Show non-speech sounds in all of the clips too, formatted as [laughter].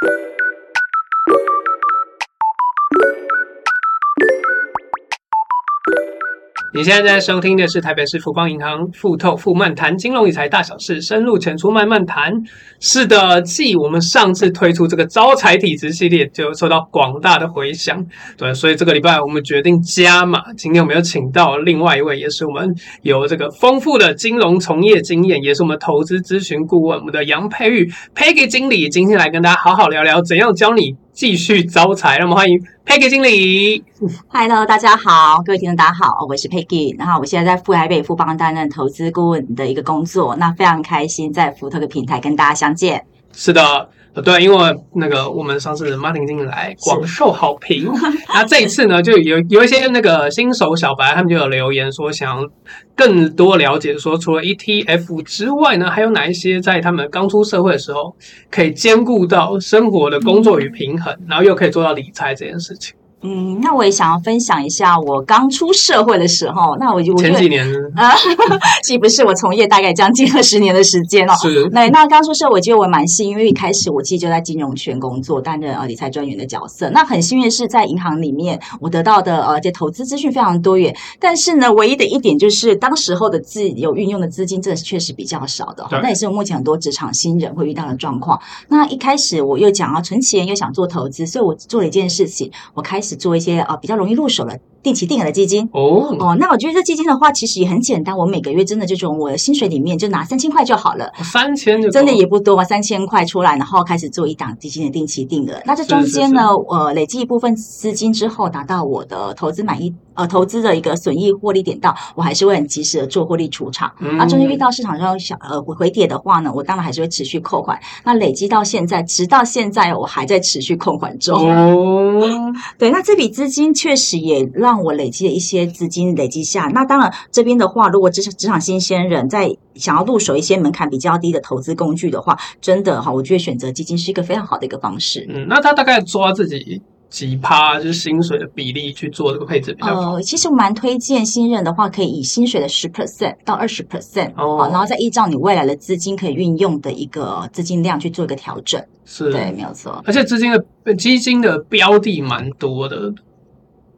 you 你现在在收听的是台北市富邦银行富透富漫谈金融理财大小事，深入浅出慢慢谈。是的，继我们上次推出这个招财体质系列，就受到广大的回响。对，所以这个礼拜我们决定加码。今天我们有请到另外一位，也是我们有这个丰富的金融从业经验，也是我们投资咨询顾问，我们的杨佩玉 Peggy 经理，今天来跟大家好好聊聊怎样教你继续招财。那么欢迎 Peggy 经理。Hello，大家好，各位听众大家好，我是 Peggy。然后我现在在富海北富邦担任投资顾问的一个工作，那非常开心在福特的平台跟大家相见。是的。对，因为那个我们上次 Martin 经理来广受好评，[laughs] 那这一次呢，就有有一些那个新手小白，他们就有留言说，想要更多了解，说除了 ETF 之外呢，还有哪一些在他们刚出社会的时候，可以兼顾到生活的工作与平衡，然后又可以做到理财这件事情。嗯，那我也想要分享一下我刚出社会的时候，那我就前几年啊，[laughs] 既不是我从业大概将近二十年的时间哦。是。那那刚出社会，我觉得我蛮幸运，因为一开始我其实就在金融圈工作，担任呃理财专员的角色。那很幸运的是在银行里面，我得到的呃这投资资讯非常多元。但是呢，唯一的一点就是当时候的自有运用的资金，这确实比较少的。那也是我目前很多职场新人会遇到的状况。那一开始我又讲要存钱，又想做投资，所以我做了一件事情，我开始。做一些啊比较容易入手的定期定额的基金。哦。哦，那我觉得这基金的话其实也很简单，我每个月真的就从我的薪水里面就拿三千块就好了，三千就真的也不多嘛，三千块出来，然后开始做一档基金的定期定额。那这中间呢，呃，累积一部分资金之后，达到我的投资满意呃投资的一个损益获利点到，我还是会很及时的做获利出场。那中间遇到市场上小呃回跌的话呢，我当然还是会持续扣款。那累积到现在，直到现在我还在持续扣款中。哦，[laughs] 对，那这笔资金确实也让我累积了一些资金累积下。那当然这边的话，如果职职场新鲜人在想要入手一些门槛比较低的投资工具的话，真的哈，我觉得选择基金是一个非常好的一个方式。嗯，那他大概抓自己几趴就是薪水的比例去做这个配置比较好。呃，其实蛮推荐新人的话，可以以薪水的十 percent 到二十 percent 哦，然后再依照你未来的资金可以运用的一个资金量去做一个调整。是，对，没有错。而且资金的基金的标的蛮多的。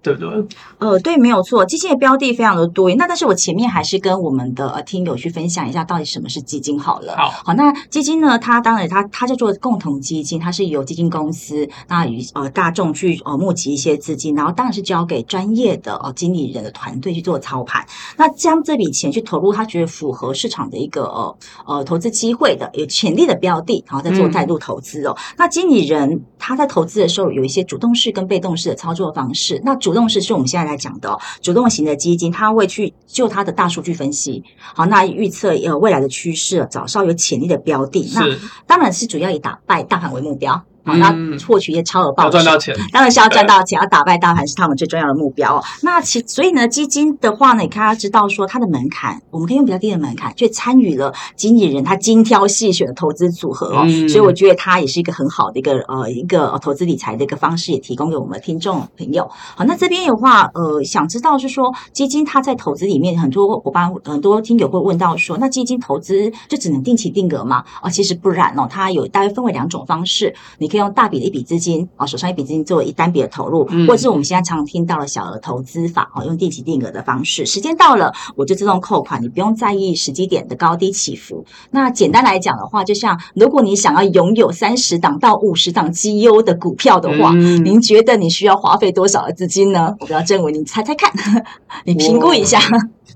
对不对？呃，对，没有错，基金的标的非常的多。那但是我前面还是跟我们的听友去分享一下，到底什么是基金好了。好，好，那基金呢？它当然它它叫做共同基金，它是由基金公司那与呃大众去呃募集一些资金，然后当然是交给专业的呃经理人的团队去做操盘。那将这笔钱去投入，他觉得符合市场的一个呃呃投资机会的有潜力的标的，然后再做再度投资哦。嗯、那经理人他在投资的时候有一些主动式跟被动式的操作方式。那主主动式是我们现在来讲的，主动型的基金，它会去就它的大数据分析，好，那预测呃未来的趋势，找稍有潜力的标的，那当然是主要以打败大盘为目标。好，那获取一些超额报酬，赚到钱，当然是要赚到钱，要打败大盘是他们最重要的目标。那其所以呢，基金的话呢，你看他知道说它的门槛，我们可以用比较低的门槛，去参与了经纪人他精挑细选的投资组合哦。嗯、所以我觉得它也是一个很好的一个呃一个投资理财的一个方式，也提供给我们的听众朋友。好，那这边的话，呃，想知道是说基金它在投资里面，很多伙伴很多听友会问到说，那基金投资就只能定期定额吗？啊、哦，其实不然哦，它有大概分为两种方式，你可以用大笔的一笔资金啊，手上一笔资金作为一单笔的投入，嗯、或者是我们现在常听到的小额投资法啊，用定期定额的方式，时间到了我就自动扣款，你不用在意时机点的高低起伏。那简单来讲的话，就像如果你想要拥有三十档到五十档绩优的股票的话，嗯、您觉得你需要花费多少的资金呢？我要证明你猜猜看，[laughs] 你评估一下，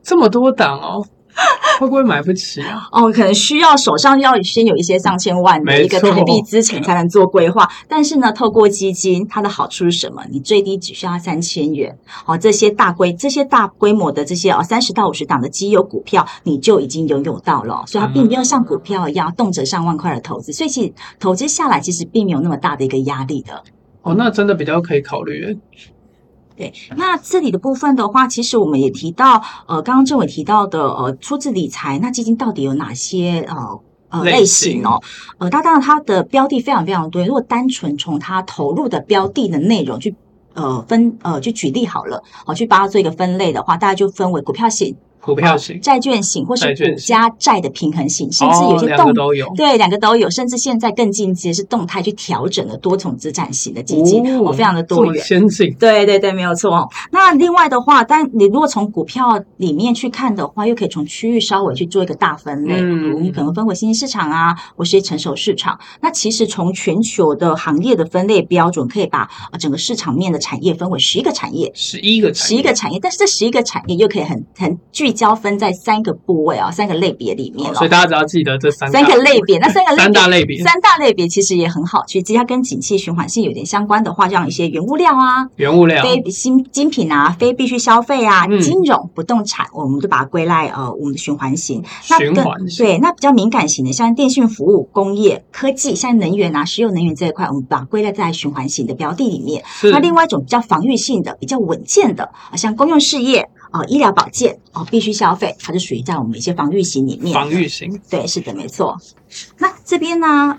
这么多档哦。[laughs] 会不会买不起啊？哦，可能需要手上要先有一些上千万的一个台币资产才能做规划。但是呢，透过基金，它的好处是什么？你最低只需要三千元，哦，这些大规这些大规模的这些哦三十到五十档的基友股票，你就已经拥有到了。所以它并没有像股票一样动辄上万块的投资，所以其实投资下来其实并没有那么大的一个压力的。哦，那真的比较可以考虑。对，那这里的部分的话，其实我们也提到，呃，刚刚政委提到的，呃，初次理财，那基金到底有哪些呃呃类型哦？呃，它当然它的标的非常非常多。如果单纯从它投入的标的的内容去呃分呃去举例好了，好、呃、去把它做一个分类的话，大概就分为股票型。股票型、债券型，或是股加债的平衡型，甚至有些动、哦、都有，对，两个都有，甚至现在更进阶是动态去调整的多重资产型的基金，哦，非常的多元，先进。对对对，没有错。那另外的话，但你如果从股票里面去看的话，又可以从区域稍微去做一个大分类，嗯，你可能分为新兴市场啊，或是成熟市场。那其实从全球的行业的分类标准，可以把整个市场面的产业分为十一个产业，十一个十一个产业，但是这十一个产业又可以很很聚焦分在三个部位啊，三个类别里面，哦，所以大家只要记得这三三个类别，那三个类别三大类别，三大类别其实也很好，其实它跟景气循环性有点相关的话，像一些原物料啊，原物料、非新精品啊，非必需消费啊，嗯、金融、不动产，我们就把它归类呃，我们的循环型。循环型对，那比较敏感型的，像电信服务、工业、科技，像能源啊，石油能源这一块，我们把它归类在循环型的标的里面。那另外一种比较防御性的、比较稳健的，像公用事业。哦，医疗保健哦，必须消费，它就属于在我们一些防御型里面。防御型，对，是的，没错。那这边呢？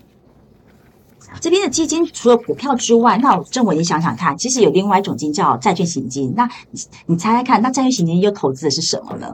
这边的基金除了股票之外，那我郑伟，你想想看，其实有另外一种基金叫债券型基金。那你你猜猜看，那债券型基金又投资的是什么呢？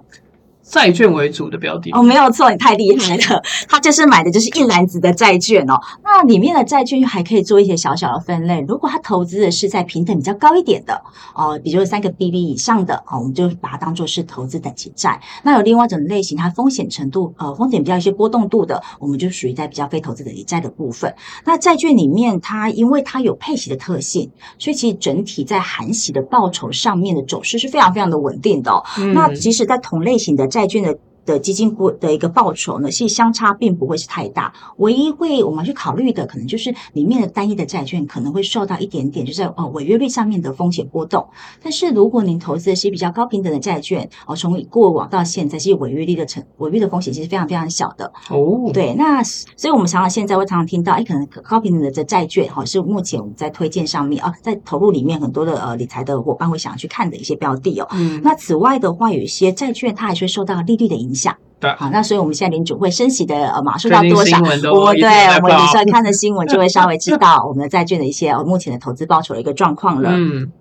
债券为主的标的哦，没有错，你太厉害了。[laughs] 他就是买的就是一篮子的债券哦。那里面的债券又还可以做一些小小的分类。如果他投资的是在平等比较高一点的哦，比如说三个 BB 以上的哦，我们就把它当做是投资等级债。那有另外一种类型，它风险程度呃风险比较一些波动度的，我们就属于在比较非投资等级债的部分。那债券里面，它因为它有配息的特性，所以其实整体在含息的报酬上面的走势是非常非常的稳定的哦。嗯、那即使在同类型的债债券的的基金股的一个报酬呢，其实相差并不会是太大。唯一会我们去考虑的，可能就是里面的单一的债券可能会受到一点点，就是哦违约率上面的风险波动。但是如果您投资的是比较高平等的债券，哦，从过往到现在，其实违约率的成违约的风险其实非常非常小的。哦，对，那所以我们常常现在会常常听到，哎，可能高平等的这债券，哈，是目前我们在推荐上面啊，在投入里面很多的呃理财的伙伴会想要去看的一些标的哦。嗯，那此外的话，有一些债券它还是会受到利率的影响。对，好，那所以我们现在联准会升息的呃码数到多少？我对我们有时候看的新闻就会稍微知道 [laughs] 我们的债券的一些目前的投资报酬的一个状况了。嗯，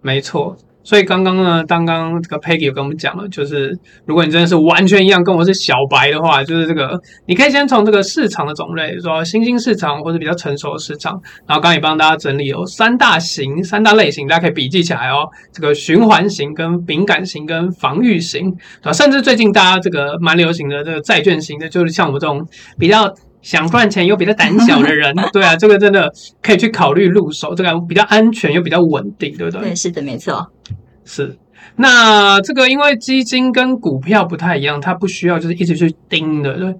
没错。所以刚刚呢，刚刚这个 Peggy 有跟我们讲了，就是如果你真的是完全一样，跟我是小白的话，就是这个你可以先从这个市场的种类，说新兴市场或者比较成熟的市场，然后刚也帮大家整理有三大型、三大类型，大家可以笔记起来哦。这个循环型、跟敏感型、跟防御型啊，甚至最近大家这个蛮流行的这个债券型的，就是像我们这种比较。想赚钱又比较胆小的人，[laughs] 对啊，这个真的可以去考虑入手，这个比较安全又比较稳定，对不对？对，是的，没错，是。那这个因为基金跟股票不太一样，它不需要就是一直去盯的，对。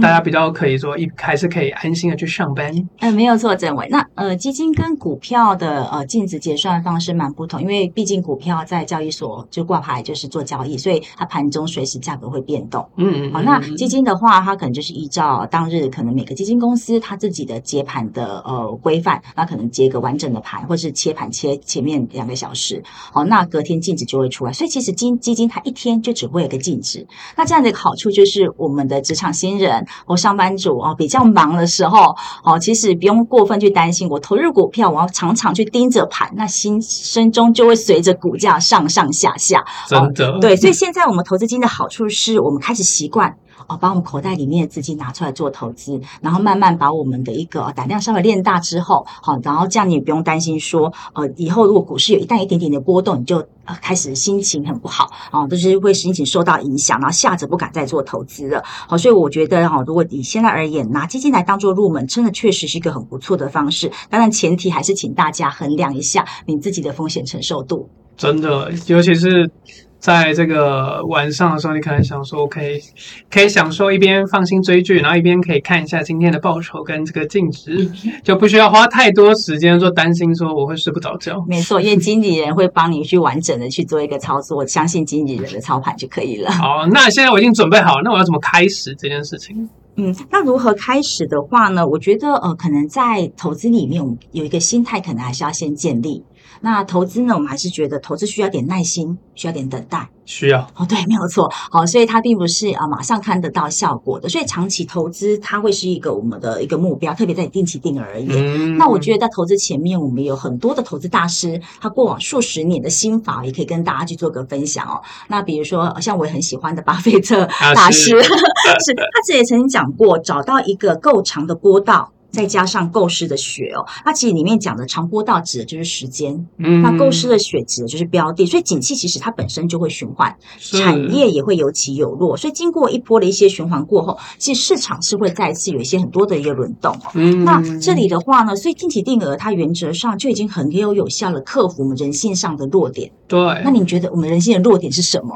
大家比较可以说一还是可以安心的去上班。嗯，呃、没有错，郑伟。那呃，基金跟股票的呃净值结算方式蛮不同，因为毕竟股票在交易所就挂牌就是做交易，所以它盘中随时价格会变动。嗯嗯。好，那基金的话，它可能就是依照当日可能每个基金公司它自己的接盘的呃规范，那可能接个完整的盘，或是切盘切前面两个小时。好，那隔天净值就会出来。所以其实基基金它一天就只会有个净值。那这样的一个好处就是我们的职场新人。我上班族哦，比较忙的时候哦，其实不用过分去担心。我投入股票，我要常常去盯着盘，那心声中就会随着股价上上下下。真的、哦、对，所以现在我们投资金的好处是我们开始习惯哦，把我们口袋里面的资金拿出来做投资，然后慢慢把我们的一个胆量稍微练大之后，好，然后这样你也不用担心说，呃，以后如果股市有一旦一点点的波动，你就。开始心情很不好啊，就是会心情受到影响，然后吓着不敢再做投资了。好，所以我觉得哈，如果以现在而言，拿基金来当做入门，真的确实是一个很不错的方式。当然，前提还是请大家衡量一下你自己的风险承受度。真的，尤其是。在这个晚上的时候，你可能想说，可以可以享受一边放心追剧，然后一边可以看一下今天的报酬跟这个净值，[laughs] 就不需要花太多时间说担心说我会睡不着觉。没错，因为经理人会帮你去完整的去做一个操作，相信经理人的操盘就可以了。好，那现在我已经准备好了，那我要怎么开始这件事情？嗯，那如何开始的话呢？我觉得呃，可能在投资里面，我们有一个心态，可能还是要先建立。那投资呢，我们还是觉得投资需要点耐心，需要点等待，需要哦，对，没有错。好，所以它并不是啊马上看得到效果的，所以长期投资它会是一个我们的一个目标，特别在定期定额而言。嗯、那我觉得在投资前面，我们有很多的投资大师，他过往数十年的心法也可以跟大家去做个分享哦。那比如说像我也很喜欢的巴菲特大师，[laughs] 啊、是，是他自己也曾经讲过，找到一个够长的波道。再加上构思的血哦，它其实里面讲的长波道指的就是时间，嗯，那构思的血指的就是标的，所以景气其实它本身就会循环，产业也会有起有落，所以经过一波的一些循环过后，其实市场是会再次有一些很多的一个轮动哦。嗯，那这里的话呢，所以定期定额它原则上就已经很有有效的克服我们人性上的弱点。对，那你觉得我们人性的弱点是什么？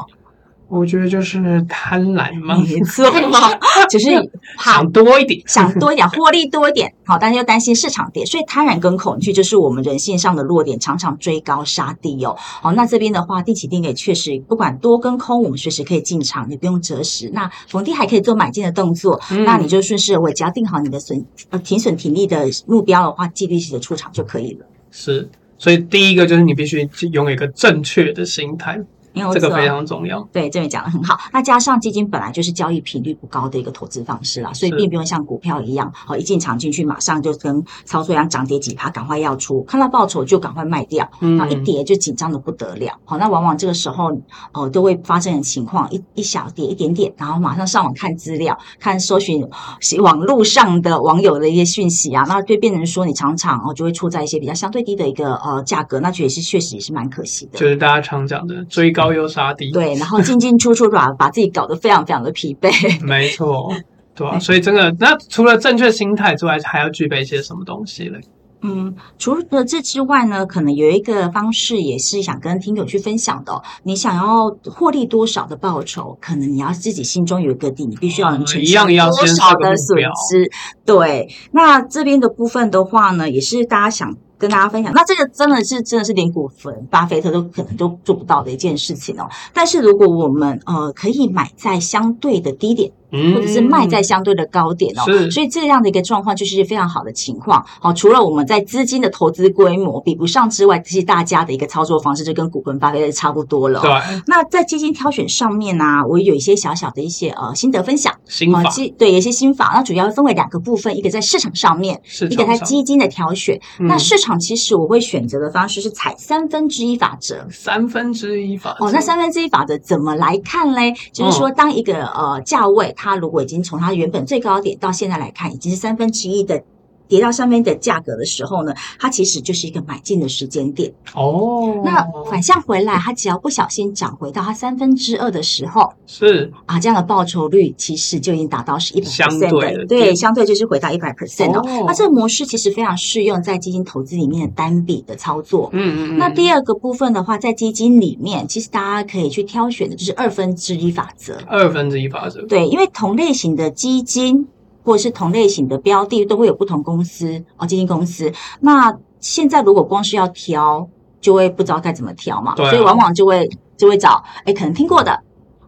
我觉得就是贪婪嘛，没错嘛，[laughs] 就是想多一点，想多一点，获利多一点，好，但是又担心市场跌，所以贪婪跟恐惧就是我们人性上的弱点，常常追高杀低哦。好，那这边的话，定期定额确实不管多跟空，我们随时可以进场，你不用择时。那逢低还可以做买进的动作，嗯、那你就顺势，我只要定好你的损呃停损停利的目标的话，纪律性的出场就可以了。是，所以第一个就是你必须拥有一个正确的心态。这个非常重要，对，这边讲的很好。那加上基金本来就是交易频率不高的一个投资方式啦，所以并不用像股票一样，好一进场进去马上就跟操作一样涨跌几趴，赶快要出，看到报酬就赶快卖掉，然后一跌就紧张的不得了。好，那往往这个时候呃都会发生的情况，一一小跌一点点，然后马上上网看资料，看搜寻网络上的网友的一些讯息啊，那对变成说你常常哦就会处在一些比较相对低的一个呃价格，那确实确实也是蛮可惜的。就是大家常讲的追高。高又杀低，对，然后进进出出把把自己搞得非常非常的疲惫。[laughs] 没错，[laughs] 对啊，所以真的，那除了正确心态之外，还要具备一些什么东西嘞？嗯，除了这之外呢，可能有一个方式也是想跟听友去分享的哦。你想要获利多少的报酬，可能你要自己心中有一个底，你必须要能承受多少的损失。对，那这边的部分的话呢，也是大家想。跟大家分享，那这个真的是真的是连股份巴菲特都可能都做不到的一件事情哦。但是如果我们呃可以买在相对的低点。或者是卖在相对的高点哦，所以这样的一个状况就是非常好的情况。好，除了我们在资金的投资规模比不上之外，其实大家的一个操作方式就跟股份巴菲特差不多了。对。那在基金挑选上面呢、啊，我有一些小小的一些呃心得分享。心法。对，有一些心法。那主要分为两个部分，一个在市场上面，上一个在基金的挑选。嗯、那市场其实我会选择的方式是采三分之一法则。三分之一法则。哦，那三分之一法则怎么来看嘞？就是说，当一个、哦、呃价位。它如果已经从它原本最高点到现在来看，已经是三分之一的。跌到上面的价格的时候呢，它其实就是一个买进的时间点哦。那反向回来，它只要不小心涨回到它三分之二的时候，是啊，这样的报酬率其实就已经达到是一百 percent 的，对，对相对就是回到一百 percent 哦。那这个模式其实非常适用在基金投资里面的单笔的操作。嗯嗯嗯。那第二个部分的话，在基金里面，其实大家可以去挑选的就是二分之一法则。二分之一法则。对，因为同类型的基金。或者是同类型的标的都会有不同公司哦，基金公司。那现在如果光是要挑，就会不知道该怎么挑嘛，所以往往就会就会找哎可能听过的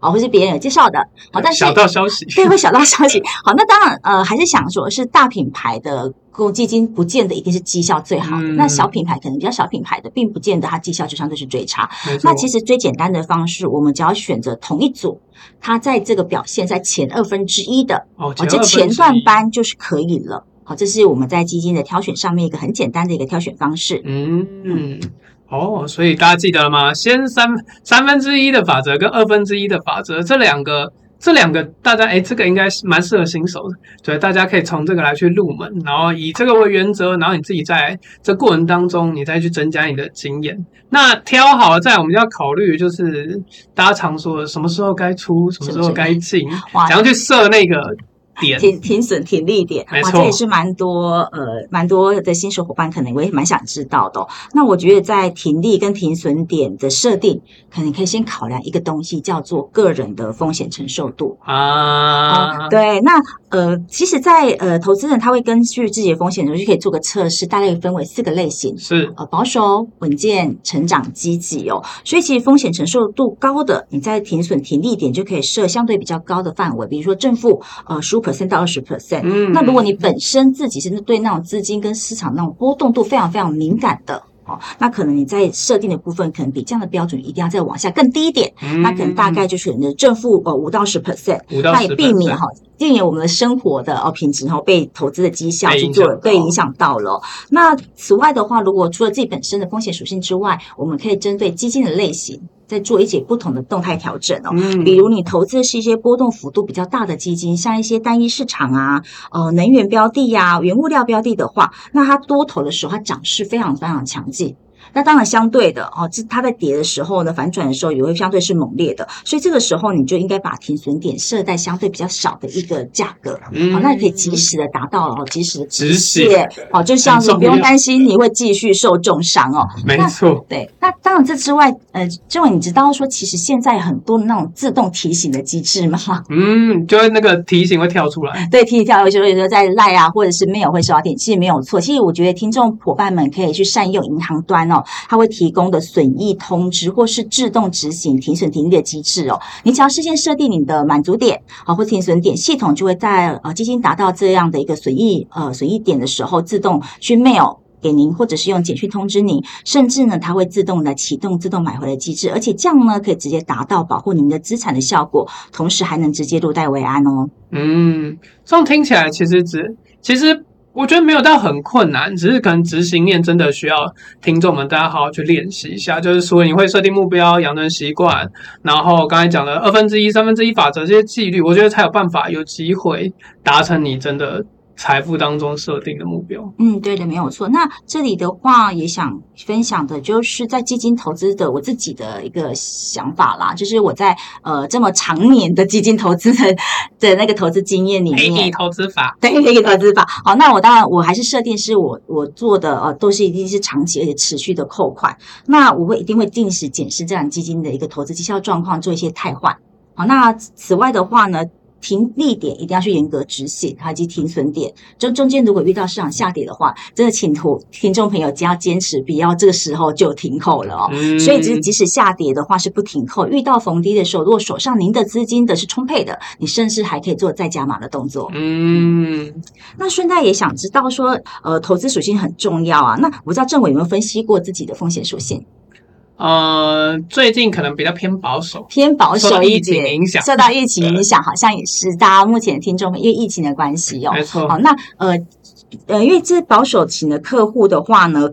啊、哦，或是别人有介绍的好，但是小道消息对，会小道消息。好，那当然呃，还是想说是大品牌的。公积金不见得一定是绩效最好的，嗯、那小品牌可能比较小品牌的，并不见得它绩效就相对是最差。那其实最简单的方式，我们只要选择同一组，它在这个表现在前二分之一的，哦，这前段班就是可以了。好，这是我们在基金的挑选上面一个很简单的一个挑选方式。嗯嗯，哦，所以大家记得了吗？先三三分之一的法则跟二分之一的法则这两个。这两个大家哎，这个应该是蛮适合新手的，对，大家可以从这个来去入门，然后以这个为原则，然后你自己在这过程当中，你再去增加你的经验。那挑好了，再我们要考虑就是大家常说的什么时候该出，什么时候该进，怎样去设那个。点停停损停利点，哇，这也是蛮多呃蛮多的新手伙伴可能也蛮想知道的哦。那我觉得在停利跟停损点的设定，可能可以先考量一个东西，叫做个人的风险承受度啊。对，那呃，其实在，在呃投资人他会根据自己的风险，就可以做个测试，大概分为四个类型，是呃保守、稳健、成长、积极哦。所以其实风险承受度高的，你在停损停利点就可以设相对比较高的范围，比如说正负呃十五 percent 到二十 percent，嗯，那如果你本身自己是对那种资金跟市场那种波动度非常非常敏感的，哦，那可能你在设定的部分，可能比这样的标准一定要再往下更低一点，嗯、那可能大概就是你的正负呃五到十 percent，那也避免哈，避免我们的生活的哦品质然后被投资的绩效去做被影响到了。那此外的话，如果除了自己本身的风险属性之外，我们可以针对基金的类型。在做一些不同的动态调整哦，嗯，比如你投资的是一些波动幅度比较大的基金，像一些单一市场啊，呃，能源标的呀、啊，原物料标的的话，那它多头的时候，它涨势非常非常强劲。那当然，相对的哦，这它在跌的时候呢，反转的时候也会相对是猛烈的，所以这个时候你就应该把停损点设在相对比较少的一个价格，嗯，好，那你可以及时的达到了哦，及时的止血，好，就像是不用担心你会继续受重伤哦，没错，对。那当然这之外，呃，这位你知道说，其实现在很多那种自动提醒的机制吗？[laughs] 嗯，就是那个提醒会跳出来，对，提醒跳，出来，所以说在 LINE 啊，或者是 mail 会收到点，其实没有错。其实我觉得听众伙伴们可以去善用银行端哦。它会提供的损益通知，或是自动执行停损停利的机制哦。你只要事先设定你的满足点啊，或停损点，系统就会在呃基金达到这样的一个损益呃损益点的时候，自动去 mail 给您，或者是用简讯通知您，甚至呢，它会自动的启动自动买回的机制，而且这样呢，可以直接达到保护您的资产的效果，同时还能直接入袋为安哦。嗯，这样听起来其实只其实。我觉得没有到很困难，只是可能执行面真的需要听众们大家好好去练习一下。就是说，你会设定目标、养成习惯，然后刚才讲的二分之一、三分之一法则这些纪律，我觉得才有办法有机会达成你真的。财富当中设定的目标，嗯，对的，没有错。那这里的话也想分享的，就是在基金投资的我自己的一个想法啦，就是我在呃这么长年的基金投资的的那个投资经验里面，投资法，对，那个投资法。好，那我当然我还是设定是我我做的呃都是一定是长期而且持续的扣款。那我会一定会定时检视这样基金的一个投资绩效状况，做一些汰换。好，那此外的话呢，停利点一定要去严格执行，以及停损点。就中间如果遇到市场下跌的话，真的请听听众朋友只要坚持，不要这个时候就停扣了哦。嗯、所以，即即使下跌的话是不停扣，遇到逢低的时候，如果手上您的资金的是充沛的，你甚至还可以做再加码的动作。嗯，那顺带也想知道说，呃，投资属性很重要啊。那我不知道政委有没有分析过自己的风险属性？呃，最近可能比较偏保守，偏保守一点，受到疫情影响，受到疫情影响，好像也是大家目前听众们因为疫情的关系哦。没错。好，那呃呃，因为这保守型的客户的话呢。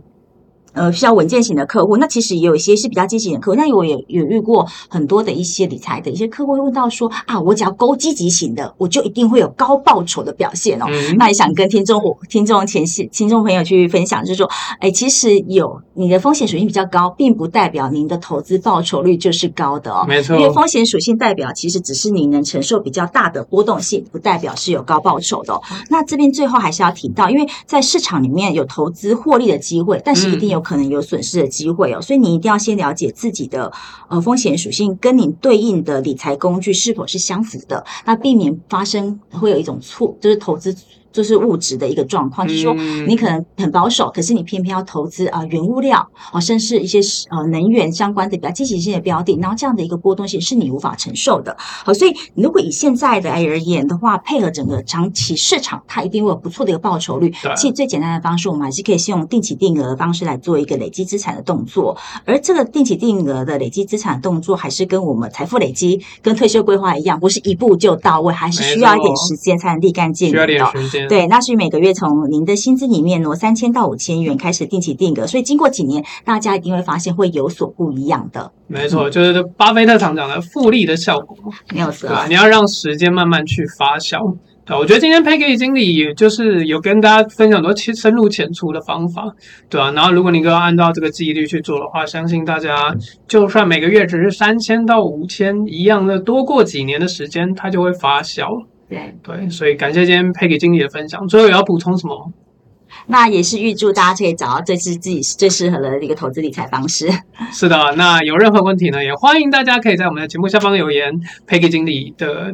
呃，比较稳健型的客户，那其实也有一些是比较积极型的客户。那我也有遇过很多的一些理财的一些客户会问到说啊，我只要勾积极型的，我就一定会有高报酬的表现哦。嗯、那也想跟听众伙、听众前线、听众朋友去分享，就是说，哎，其实有你的风险属性比较高，并不代表您的投资报酬率就是高的哦。没错，因为风险属性代表其实只是你能承受比较大的波动性，不代表是有高报酬的哦。那这边最后还是要提到，因为在市场里面有投资获利的机会，但是一定有。可能有损失的机会哦，所以你一定要先了解自己的呃风险属性，跟你对应的理财工具是否是相符的，那避免发生会有一种错，就是投资。就是物质的一个状况，就是说你可能很保守，可是你偏偏要投资啊原物料啊，甚至一些呃能源相关的比较积极性的标的，然后这样的一个波动性是你无法承受的。好，所以如果以现在的而言的话，配合整个长期市场，它一定会有不错的一个报酬率。其实最简单的方式，我们还是可以先用定期定额的方式来做一个累积资产的动作。而这个定期定额的累积资产的动作，还是跟我们财富累积、跟退休规划一样，不是一步就到位，还是需要一点时间才能立竿见影的。对，那是每个月从您的薪资里面挪三千到五千元开始定期定额，所以经过几年，大家一定会发现会有所不一样的。没错，就是巴菲特常讲的复利的效果，没有错。对，你要让时间慢慢去发酵。对，我觉得今天 Peggy 经理就是有跟大家分享很多深入浅出的方法，对啊，然后如果你都要按照这个纪律去做的话，相信大家就算每个月只是三千到五千一样的，多过几年的时间，它就会发酵。对对，所以感谢今天 Peggy 经理的分享。最后有要补充什么？那也是预祝大家可以找到最是自己最适合的一个投资理财方式。是的，那有任何问题呢，也欢迎大家可以在我们的节目下方留言，Peggy 经理的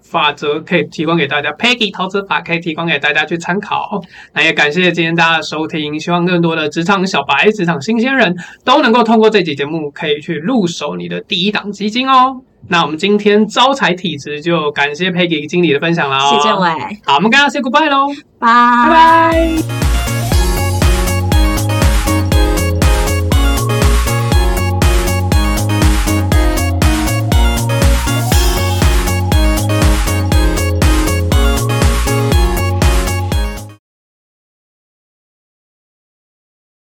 法则可以提供给大家，Peggy 投资法可以提供给大家去参考。那也感谢今天大家的收听，希望更多的职场小白、职场新鲜人都能够通过这期节目，可以去入手你的第一档基金哦。那我们今天招财体质就感谢 Peggy 经理的分享了哦。谢谢伟。好，我们跟大家 say goodbye 喽，拜拜。